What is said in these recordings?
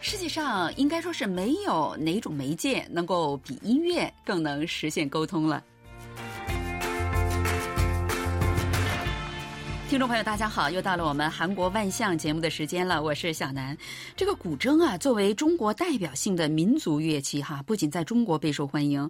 世界上应该说是没有哪种媒介能够比音乐更能实现沟通了。听众朋友，大家好，又到了我们韩国万象节目的时间了，我是小南。这个古筝啊，作为中国代表性的民族乐器哈，不仅在中国备受欢迎，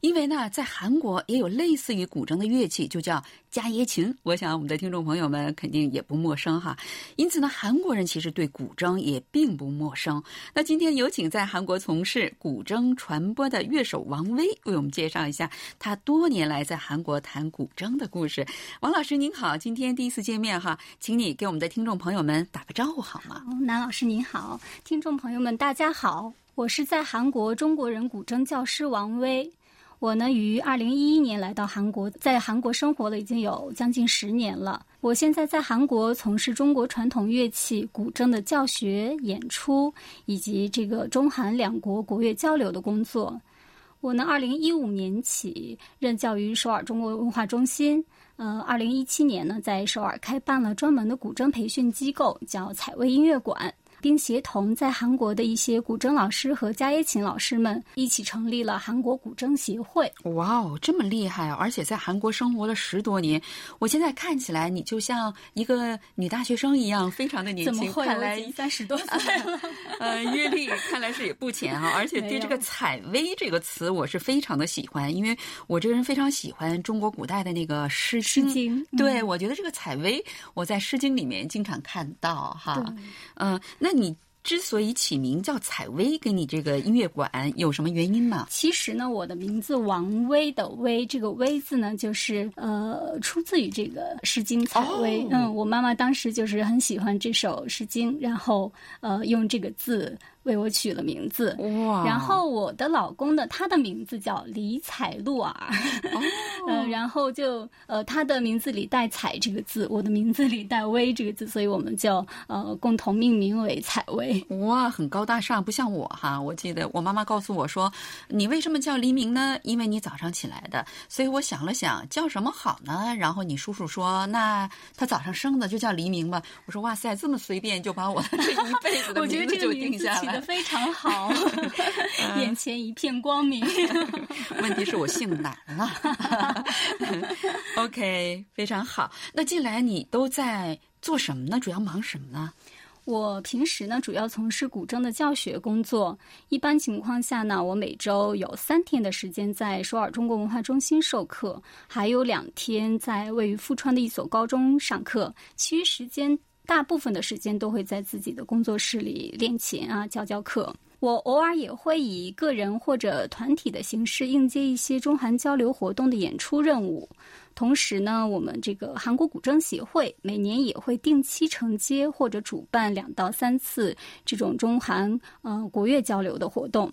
因为呢，在韩国也有类似于古筝的乐器，就叫伽耶琴。我想我们的听众朋友们肯定也不陌生哈。因此呢，韩国人其实对古筝也并不陌生。那今天有请在韩国从事古筝传播的乐手王威为我们介绍一下他多年来在韩国弹古筝的故事。王老师您好，今天第一次。见面哈，请你给我们的听众朋友们打个招呼好吗？南老师您好，听众朋友们大家好，我是在韩国中国人古筝教师王威。我呢于二零一一年来到韩国，在韩国生活了已经有将近十年了。我现在在韩国从事中国传统乐器古筝的教学、演出以及这个中韩两国国乐交流的工作。我呢二零一五年起任教于首尔中国文化中心。呃，二零一七年呢，在首尔开办了专门的古筝培训机构，叫采薇音乐馆。并协同在韩国的一些古筝老师和伽耶琴老师们一起成立了韩国古筝协会。哇哦，这么厉害啊！而且在韩国生活了十多年，我现在看起来你就像一个女大学生一样，非常的年轻。怎么会？看来三十多岁了。呃，阅历看来是也不浅啊。而且对这个“采薇”这个词，我是非常的喜欢，因为我这个人非常喜欢中国古代的那个《诗经》。对，我觉得这个“采薇”，我在《诗经》里面经常看到哈。嗯，那。你之所以起名叫采薇，跟你这个音乐馆有什么原因吗？其实呢，我的名字王薇的薇，这个薇字呢，就是呃，出自于这个《诗经》采薇。嗯，我妈妈当时就是很喜欢这首《诗经》，然后呃，用这个字。为我取了名字，哇！然后我的老公呢，他的名字叫李彩露儿，嗯，然后就呃，他的名字里带“采”这个字，我的名字里带“薇”这个字，所以我们就呃共同命名为采薇。哇，很高大上，不像我哈。我记得我妈妈告诉我说：“你为什么叫黎明呢？因为你早上起来的。”所以我想了想，叫什么好呢？然后你叔叔说：“那他早上生的就叫黎明吧。”我说：“哇塞，这么随便就把我的这一辈子的 名字就定下来。”非常好，眼前一片光明。问题是我姓南了。OK，非常好。那近来你都在做什么呢？主要忙什么呢？我平时呢，主要从事古筝的教学工作。一般情况下呢，我每周有三天的时间在首尔中国文化中心授课，还有两天在位于富川的一所高中上课。其余时间。大部分的时间都会在自己的工作室里练琴啊，教教课。我偶尔也会以个人或者团体的形式应接一些中韩交流活动的演出任务。同时呢，我们这个韩国古筝协会每年也会定期承接或者主办两到三次这种中韩呃国乐交流的活动。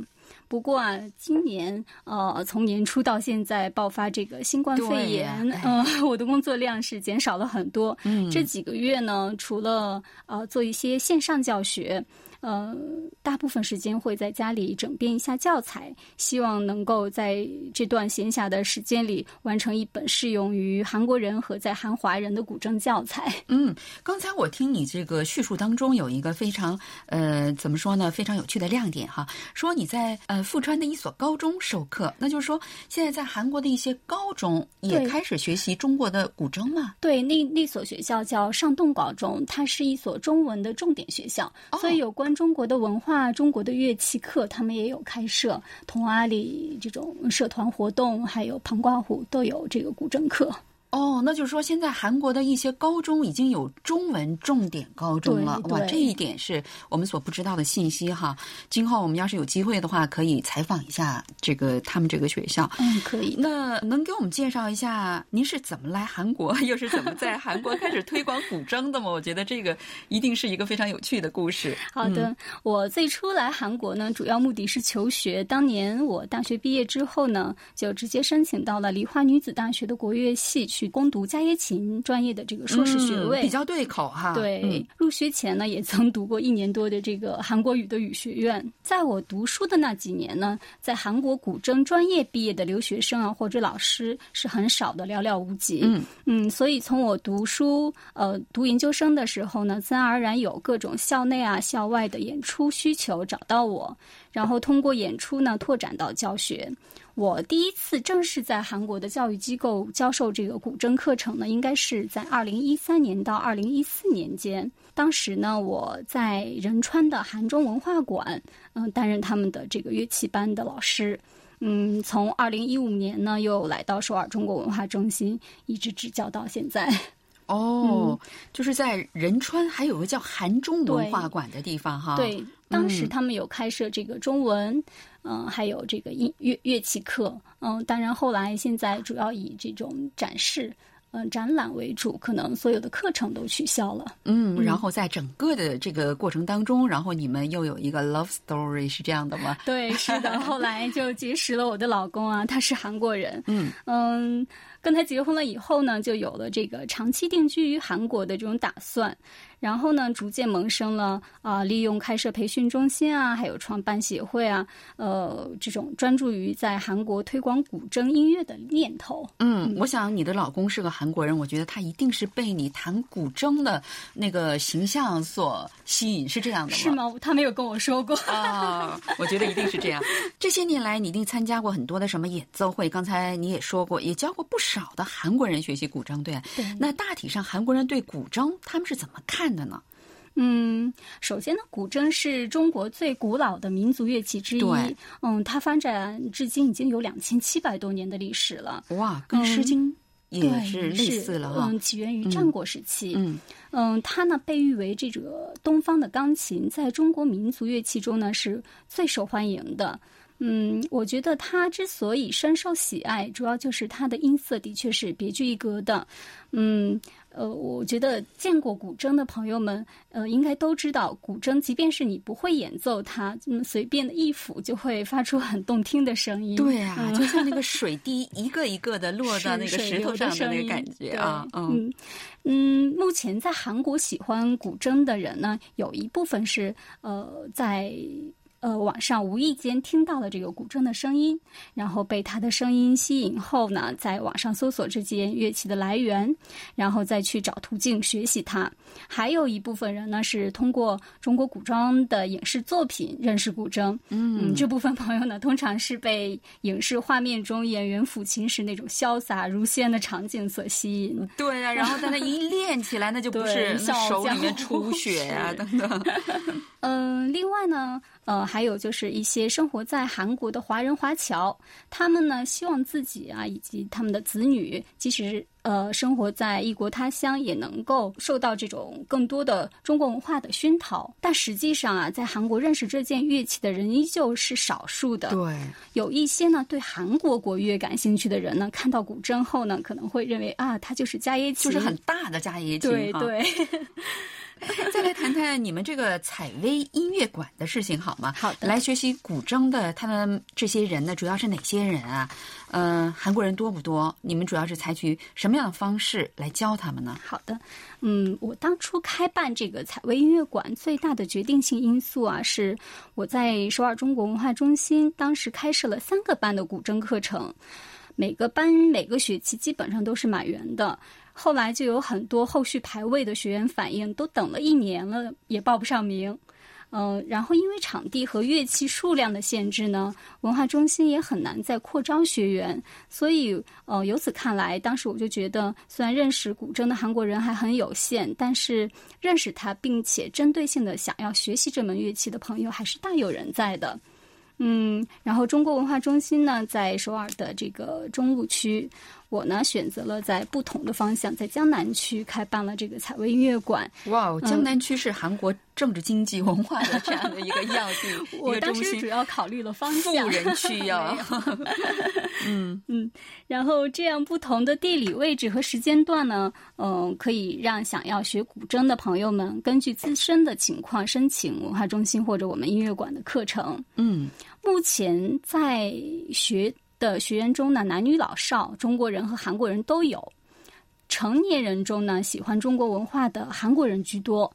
不过啊，今年呃，从年初到现在爆发这个新冠肺炎，呃，我的工作量是减少了很多。嗯，这几个月呢，除了呃做一些线上教学。呃，大部分时间会在家里整编一下教材，希望能够在这段闲暇的时间里完成一本适用于韩国人和在韩华人的古筝教材。嗯，刚才我听你这个叙述当中有一个非常呃，怎么说呢，非常有趣的亮点哈，说你在呃富川的一所高中授课，那就是说现在在韩国的一些高中也开始学习中国的古筝吗？对，那那所学校叫上洞高中，它是一所中文的重点学校，所以有关。中国的文化、中国的乐器课，他们也有开设同阿里这种社团活动，还有旁挂虎都有这个古筝课。哦，那就是说，现在韩国的一些高中已经有中文重点高中了。哇，这一点是我们所不知道的信息哈。今后我们要是有机会的话，可以采访一下这个他们这个学校。嗯，可以。那能给我们介绍一下您是怎么来韩国，又是怎么在韩国开始推广古筝的吗？我觉得这个一定是一个非常有趣的故事。好的，我最初来韩国呢，主要目的是求学。当年我大学毕业之后呢，就直接申请到了梨花女子大学的国乐系去。去攻读伽耶琴专业的这个硕士学位，比较对口哈。对，入学前呢，也曾读过一年多的这个韩国语的语学院。在我读书的那几年呢，在韩国古筝专业毕业的留学生啊，或者老师是很少的，寥寥无几。嗯嗯，所以从我读书呃读研究生的时候呢，自然而然有各种校内啊、校外的演出需求找到我，然后通过演出呢拓展到教学。我第一次正式在韩国的教育机构教授这个古筝课程呢，应该是在二零一三年到二零一四年间。当时呢，我在仁川的韩中文化馆，嗯，担任他们的这个乐器班的老师。嗯，从二零一五年呢，又来到首尔中国文化中心，一直执教到现在。哦，就是在仁川还有个叫韩中文化馆的地方哈。对，当时他们有开设这个中文，嗯，还有这个音乐乐器课，嗯，当然后来现在主要以这种展示。嗯，展览为主，可能所有的课程都取消了。嗯，然后在整个的这个过程当中，然后你们又有一个 love story，是这样的吗？对，是的。后来就结识了我的老公啊，他是韩国人。嗯嗯。跟他结婚了以后呢，就有了这个长期定居于韩国的这种打算，然后呢，逐渐萌生了啊，利用开设培训中心啊，还有创办协会啊，呃，这种专注于在韩国推广古筝音乐的念头。嗯，我想你的老公是个韩国人，我觉得他一定是被你弹古筝的那个形象所吸引，是这样的吗？是吗？他没有跟我说过啊，我觉得一定是这样。这些年来，你一定参加过很多的什么演奏会，刚才你也说过，也教过不少。的韩国人学习古筝，对，那大体上韩国人对古筝他们是怎么看的呢？嗯，首先呢，古筝是中国最古老的民族乐器之一，嗯，它发展至今已经有两千七百多年的历史了。哇，跟《诗经》也是类似了哈。嗯，起源于战国时期。嗯嗯，它呢被誉为这个东方的钢琴，在中国民族乐器中呢是最受欢迎的。嗯，我觉得它之所以深受喜爱，主要就是它的音色的确是别具一格的。嗯，呃，我觉得见过古筝的朋友们，呃，应该都知道，古筝即便是你不会演奏它，嗯，随便的一抚就会发出很动听的声音。对啊，就像那个水滴一个一个的落到那个石头上的那个感觉啊。嗯嗯，目前在韩国喜欢古筝的人呢，有一部分是呃在。呃，网上无意间听到了这个古筝的声音，然后被它的声音吸引后呢，在网上搜索这件乐器的来源，然后再去找途径学习它。还有一部分人呢，是通过中国古装的影视作品认识古筝。嗯，这部分朋友呢，通常是被影视画面中演员抚琴时那种潇洒如仙的场景所吸引。对啊，然后在那一练起来，那就不是 手里面出血呀等等。嗯，另外呢。呃，还有就是一些生活在韩国的华人华侨，他们呢希望自己啊以及他们的子女，即使呃生活在异国他乡，也能够受到这种更多的中国文化的熏陶。但实际上啊，在韩国认识这件乐器的人依旧是少数的。对，有一些呢对韩国国乐感兴趣的人呢，看到古筝后呢，可能会认为啊，它就是加椰琴，就是很大的加椰琴。对对。再来谈谈你们这个采薇音乐馆的事情好吗？好的。来学习古筝的他们这些人呢，主要是哪些人啊？嗯，韩国人多不多？你们主要是采取什么样的方式来教他们呢？好的。嗯，我当初开办这个采薇音乐馆最大的决定性因素啊，是我在首尔中国文化中心当时开设了三个班的古筝课程，每个班每个学期基本上都是满员的。后来就有很多后续排位的学员反映，都等了一年了也报不上名。嗯，然后因为场地和乐器数量的限制呢，文化中心也很难再扩招学员。所以，呃，由此看来，当时我就觉得，虽然认识古筝的韩国人还很有限，但是认识他并且针对性的想要学习这门乐器的朋友还是大有人在的。嗯，然后中国文化中心呢，在首尔的这个中路区。我呢选择了在不同的方向，在江南区开办了这个采薇音乐馆。哇，江南区是韩国政治、经济、文化的这样的一个要地，我当时主要考虑了方向。富人区 要，嗯 嗯，然后这样不同的地理位置和时间段呢，嗯，可以让想要学古筝的朋友们根据自身的情况申请文化中心或者我们音乐馆的课程。嗯，目前在学。的学员中呢，男女老少，中国人和韩国人都有。成年人中呢，喜欢中国文化的韩国人居多。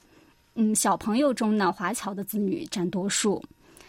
嗯，小朋友中呢，华侨的子女占多数。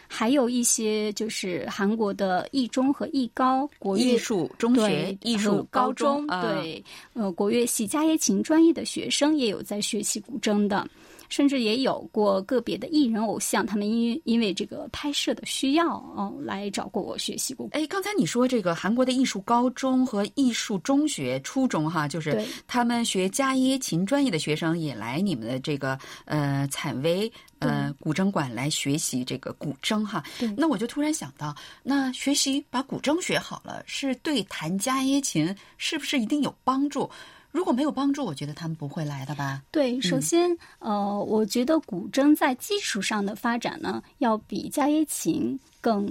还有一些就是韩国的艺中和艺高国乐艺术中学、艺术高中，对，呃，国乐系家乐琴专业的学生也有在学习古筝的。甚至也有过个别的艺人偶像，他们因因为这个拍摄的需要，哦，来找过我学习过。哎，刚才你说这个韩国的艺术高中和艺术中学、初中，哈，就是他们学家耶琴专业的学生也来你们的这个呃采薇呃古筝馆来学习这个古筝，哈。那我就突然想到，那学习把古筝学好了，是对弹家耶琴是不是一定有帮助？如果没有帮助，我觉得他们不会来的吧？对，首先，呃，我觉得古筝在技术上的发展呢，要比家乐琴更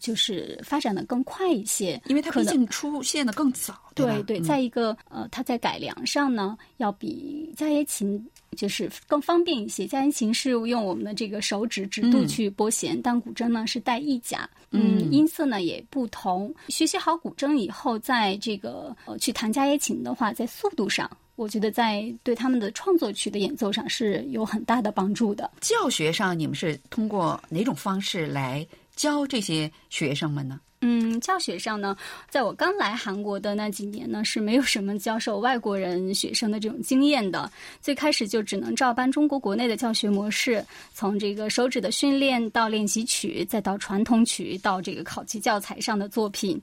就是发展的更快一些，因为它毕竟出现的更早。对对，再一个，呃，它在改良上呢，要比家乐琴。就是更方便一些。家音琴是用我们的这个手指指肚去拨弦，但古筝呢是带翼夹，嗯，音色呢也不同。学习好古筝以后，在这个呃去弹家乐琴的话，在速度上，我觉得在对他们的创作曲的演奏上是有很大的帮助的。教学上，你们是通过哪种方式来教这些学生们呢？嗯，教学上呢，在我刚来韩国的那几年呢，是没有什么教授外国人学生的这种经验的。最开始就只能照搬中国国内的教学模式，从这个手指的训练到练习曲，再到传统曲，到这个考级教材上的作品。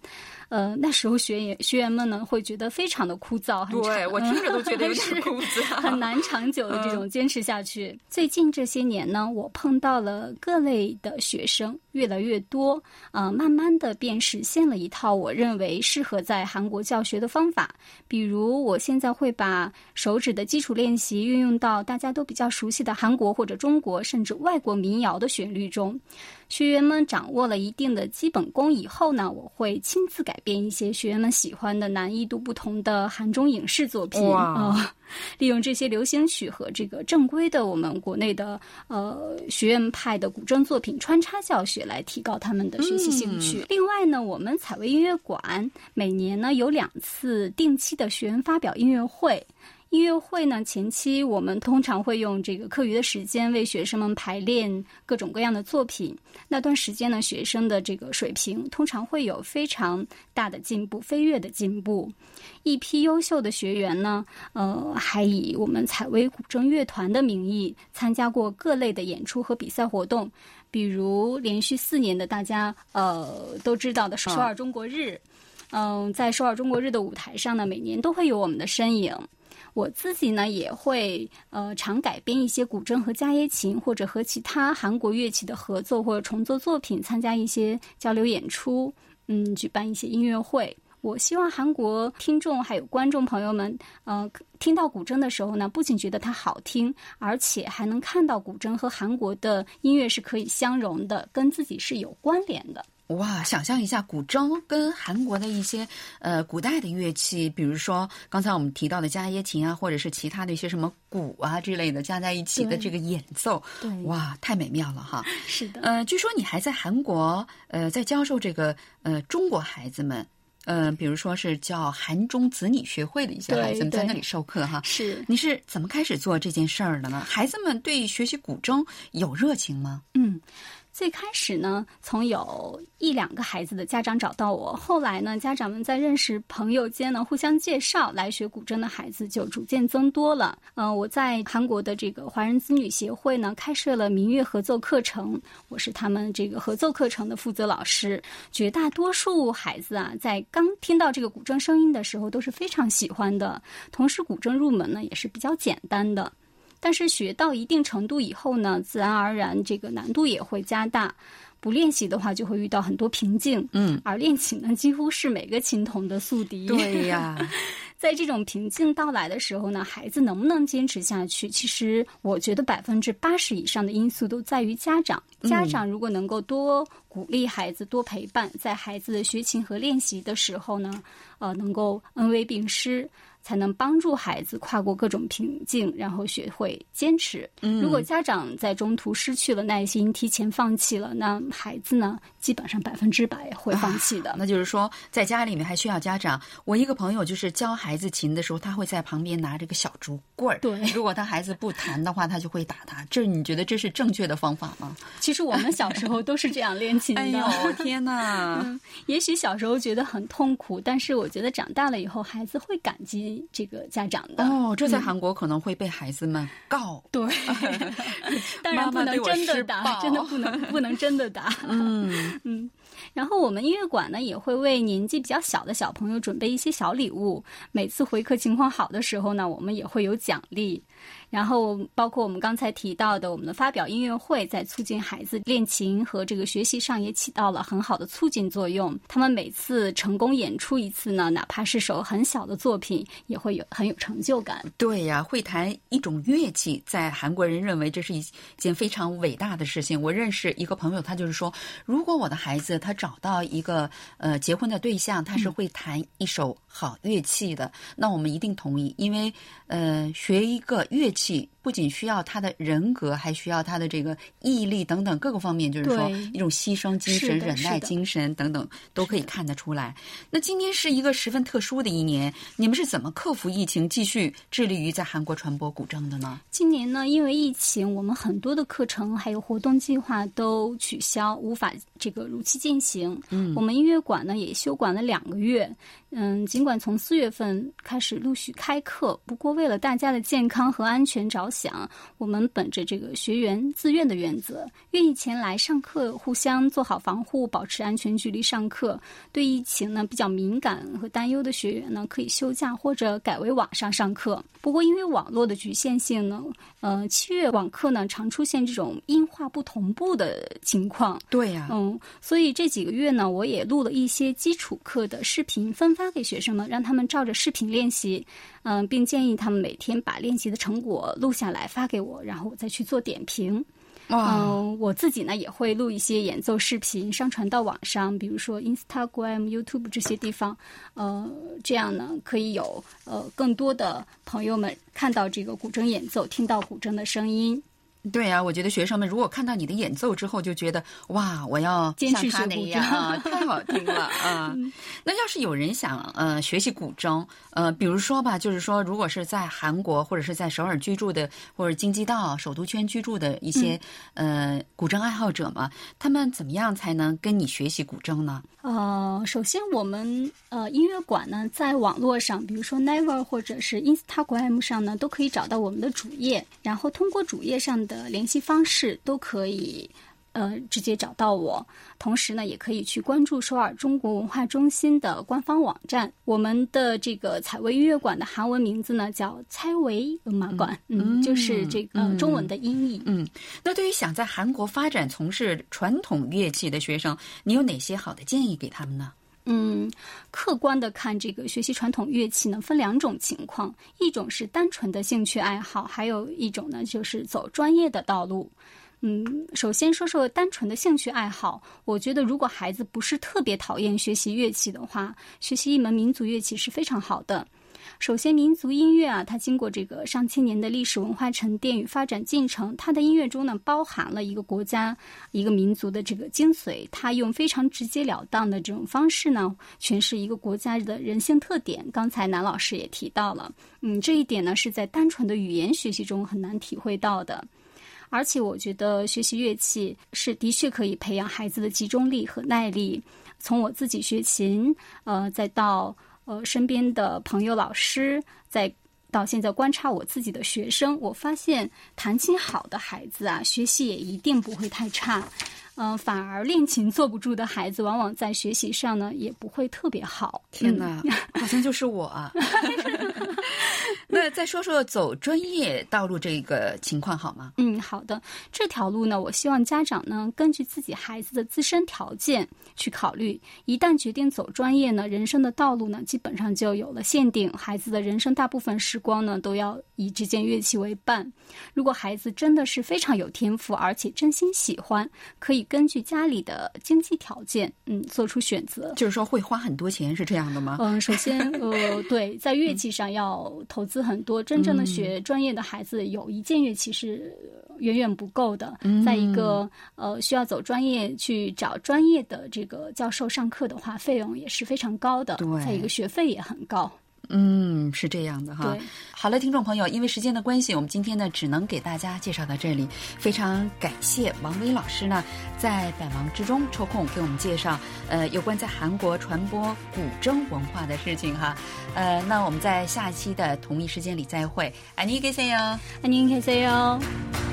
呃，那时候学员学员们呢会觉得非常的枯燥，很对我听着都觉得有 点枯燥，很难长久的这种坚持下去。最近这些年呢，我碰到了各类的学生越来越多，啊，慢慢的实现了一套我认为适合在韩国教学的方法。比如，我现在会把手指的基础练习运用到大家都比较熟悉的韩国或者中国甚至外国民谣的旋律中。学员们掌握了一定的基本功以后呢，我会亲自改编一些学员们喜欢的难易度不同的韩中影视作品啊，利用这些流行曲和这个正规的我们国内的呃学院派的古筝作品穿插教学，来提高他们的学习兴趣。另外呢，我们采薇音乐馆每年呢有两次定期的学员发表音乐会。音乐会呢，前期我们通常会用这个课余的时间为学生们排练各种各样的作品。那段时间呢，学生的这个水平通常会有非常大的进步，飞跃的进步。一批优秀的学员呢，呃，还以我们采薇古筝乐团的名义参加过各类的演出和比赛活动，比如连续四年的大家呃都知道的首尔中国日。嗯，在首尔中国日的舞台上呢，每年都会有我们的身影。我自己呢也会呃常改编一些古筝和家耶琴，或者和其他韩国乐器的合作或者重作作品，参加一些交流演出，嗯，举办一些音乐会。我希望韩国听众还有观众朋友们，呃，听到古筝的时候呢，不仅觉得它好听，而且还能看到古筝和韩国的音乐是可以相融的，跟自己是有关联的。哇，想象一下，古筝跟韩国的一些呃古代的乐器，比如说刚才我们提到的伽耶琴啊，或者是其他的一些什么鼓啊之类的，加在一起的这个演奏，对，哇，太美妙了哈！是的，呃，据说你还在韩国呃在教授这个呃中国孩子们，呃，比如说是叫韩中子女学会的一些孩子们在那里授课哈。是，你是怎么开始做这件事儿的呢？孩子们对学习古筝有热情吗？嗯。最开始呢，从有一两个孩子的家长找到我，后来呢，家长们在认识朋友间呢，互相介绍来学古筝的孩子就逐渐增多了。嗯，我在韩国的这个华人子女协会呢，开设了民乐合奏课程，我是他们这个合奏课程的负责老师。绝大多数孩子啊，在刚听到这个古筝声音的时候，都是非常喜欢的。同时，古筝入门呢，也是比较简单的。但是学到一定程度以后呢，自然而然这个难度也会加大。不练习的话，就会遇到很多瓶颈。嗯，而练琴呢，几乎是每个琴童的宿敌。对 呀，在这种瓶颈到来的时候呢，孩子能不能坚持下去？其实我觉得百分之八十以上的因素都在于家长。家长如果能够多鼓励孩子，多陪伴，在孩子学琴和练习的时候呢，呃，能够恩威并施。才能帮助孩子跨过各种瓶颈，然后学会坚持。如果家长在中途失去了耐心，提前放弃了，那孩子呢，基本上百分之百会放弃的。那就是说，在家里面还需要家长。我一个朋友就是教孩子琴的时候，他会在旁边拿着个小竹棍儿。对，如果他孩子不弹的话，他就会打他。这你觉得这是正确的方法吗？其实我们小时候都是这样练琴的。哎呦天哪！也许小时候觉得很痛苦，但是我觉得长大了以后，孩子会感激这个家长的。哦，这在韩国可能会被孩子们告。对，当然不能真的打，真的不能不能真的打。嗯 嗯。然后我们音乐馆呢，也会为年纪比较小的小朋友准备一些小礼物。每次回课情况好的时候呢，我们也会有奖励。然后包括我们刚才提到的，我们的发表音乐会，在促进孩子练琴和这个学习上也起到了很好的促进作用。他们每次成功演出一次呢，哪怕是首很小的作品，也会有很有成就感。对呀，会弹一种乐器，在韩国人认为这是一件非常伟大的事情。我认识一个朋友，他就是说，如果我的孩子他找到一个呃结婚的对象，他是会弹一首好乐器的，那我们一定同意，因为呃学一个。乐器不仅需要他的人格，还需要他的这个毅力等等各个方面，就是说一种牺牲精神、忍耐精神等等都可以看得出来。那今天是一个十分特殊的一年，你们是怎么克服疫情，继续致力于在韩国传播古筝的呢？今年呢，因为疫情，我们很多的课程还有活动计划都取消，无法这个如期进行。嗯，我们音乐馆呢也休馆了两个月。嗯，尽管从四月份开始陆续开课，不过为了大家的健康和安全着想，我们本着这个学员自愿的原则，愿意前来上课，互相做好防护，保持安全距离上课。对疫情呢比较敏感和担忧的学员呢，可以休假或者改为网上上课。不过因为网络的局限性呢，呃，七月网课呢常出现这种音画不同步的情况。对呀，嗯，所以这几个月呢，我也录了一些基础课的视频分发。发给学生们，让他们照着视频练习，嗯，并建议他们每天把练习的成果录下来发给我，然后我再去做点评。嗯，我自己呢也会录一些演奏视频上传到网上，比如说 Instagram、YouTube 这些地方，呃，这样呢可以有呃更多的朋友们看到这个古筝演奏，听到古筝的声音。对呀，我觉得学生们如果看到你的演奏之后，就觉得哇，我要像他那样啊，太好听了啊！那要是有人想呃学习古筝，呃，比如说吧，就是说，如果是在韩国或者是在首尔居住的，或者京畿道首都圈居住的一些呃古筝爱好者嘛，他们怎么样才能跟你学习古筝呢？呃，首先我们呃音乐馆呢，在网络上，比如说 Never 或者是 Instagram 上呢，都可以找到我们的主页，然后通过主页上的。的联系方式都可以，呃，直接找到我。同时呢，也可以去关注首尔中国文化中心的官方网站。我们的这个采薇音乐馆的韩文名字呢叫彩薇文化馆，嗯，就是这个中文的音译。嗯，那对于想在韩国发展从事传统乐器的学生，你有哪些好的建议给他们呢？嗯，客观的看，这个学习传统乐器呢，分两种情况，一种是单纯的兴趣爱好，还有一种呢，就是走专业的道路。嗯，首先说说单纯的兴趣爱好，我觉得如果孩子不是特别讨厌学习乐器的话，学习一门民族乐器是非常好的。首先，民族音乐啊，它经过这个上千年的历史文化沉淀与发展进程，它的音乐中呢，包含了一个国家、一个民族的这个精髓。它用非常直截了当的这种方式呢，诠释一个国家的人性特点。刚才南老师也提到了，嗯，这一点呢，是在单纯的语言学习中很难体会到的。而且，我觉得学习乐器是的确可以培养孩子的集中力和耐力。从我自己学琴，呃，再到。呃，身边的朋友、老师，在到现在观察我自己的学生，我发现弹琴好的孩子啊，学习也一定不会太差。嗯，反而练琴坐不住的孩子，往往在学习上呢也不会特别好。天哪，好像就是我。啊。那再说说走专业道路这个情况好吗？嗯，好的。这条路呢，我希望家长呢根据自己孩子的自身条件去考虑。一旦决定走专业呢，人生的道路呢基本上就有了限定。孩子的人生大部分时光呢都要以这件乐器为伴。如果孩子真的是非常有天赋，而且真心喜欢，可以根据家里的经济条件，嗯，做出选择。就是说会花很多钱，是这样的吗？嗯，首先，呃，对，在乐器上要投资很多。真正的学专业的孩子，有一件乐器是远远不够的。在一个呃需要走专业去找专业的这个教授上课的话，费用也是非常高的。对，再一个学费也很高。嗯，是这样的哈。好了，听众朋友，因为时间的关系，我们今天呢只能给大家介绍到这里。非常感谢王威老师呢，在百忙之中抽空给我们介绍呃有关在韩国传播古筝文化的事情哈。呃，那我们在下一期的同一时间里再会。안녕히계세 요， 안녕히계세 요。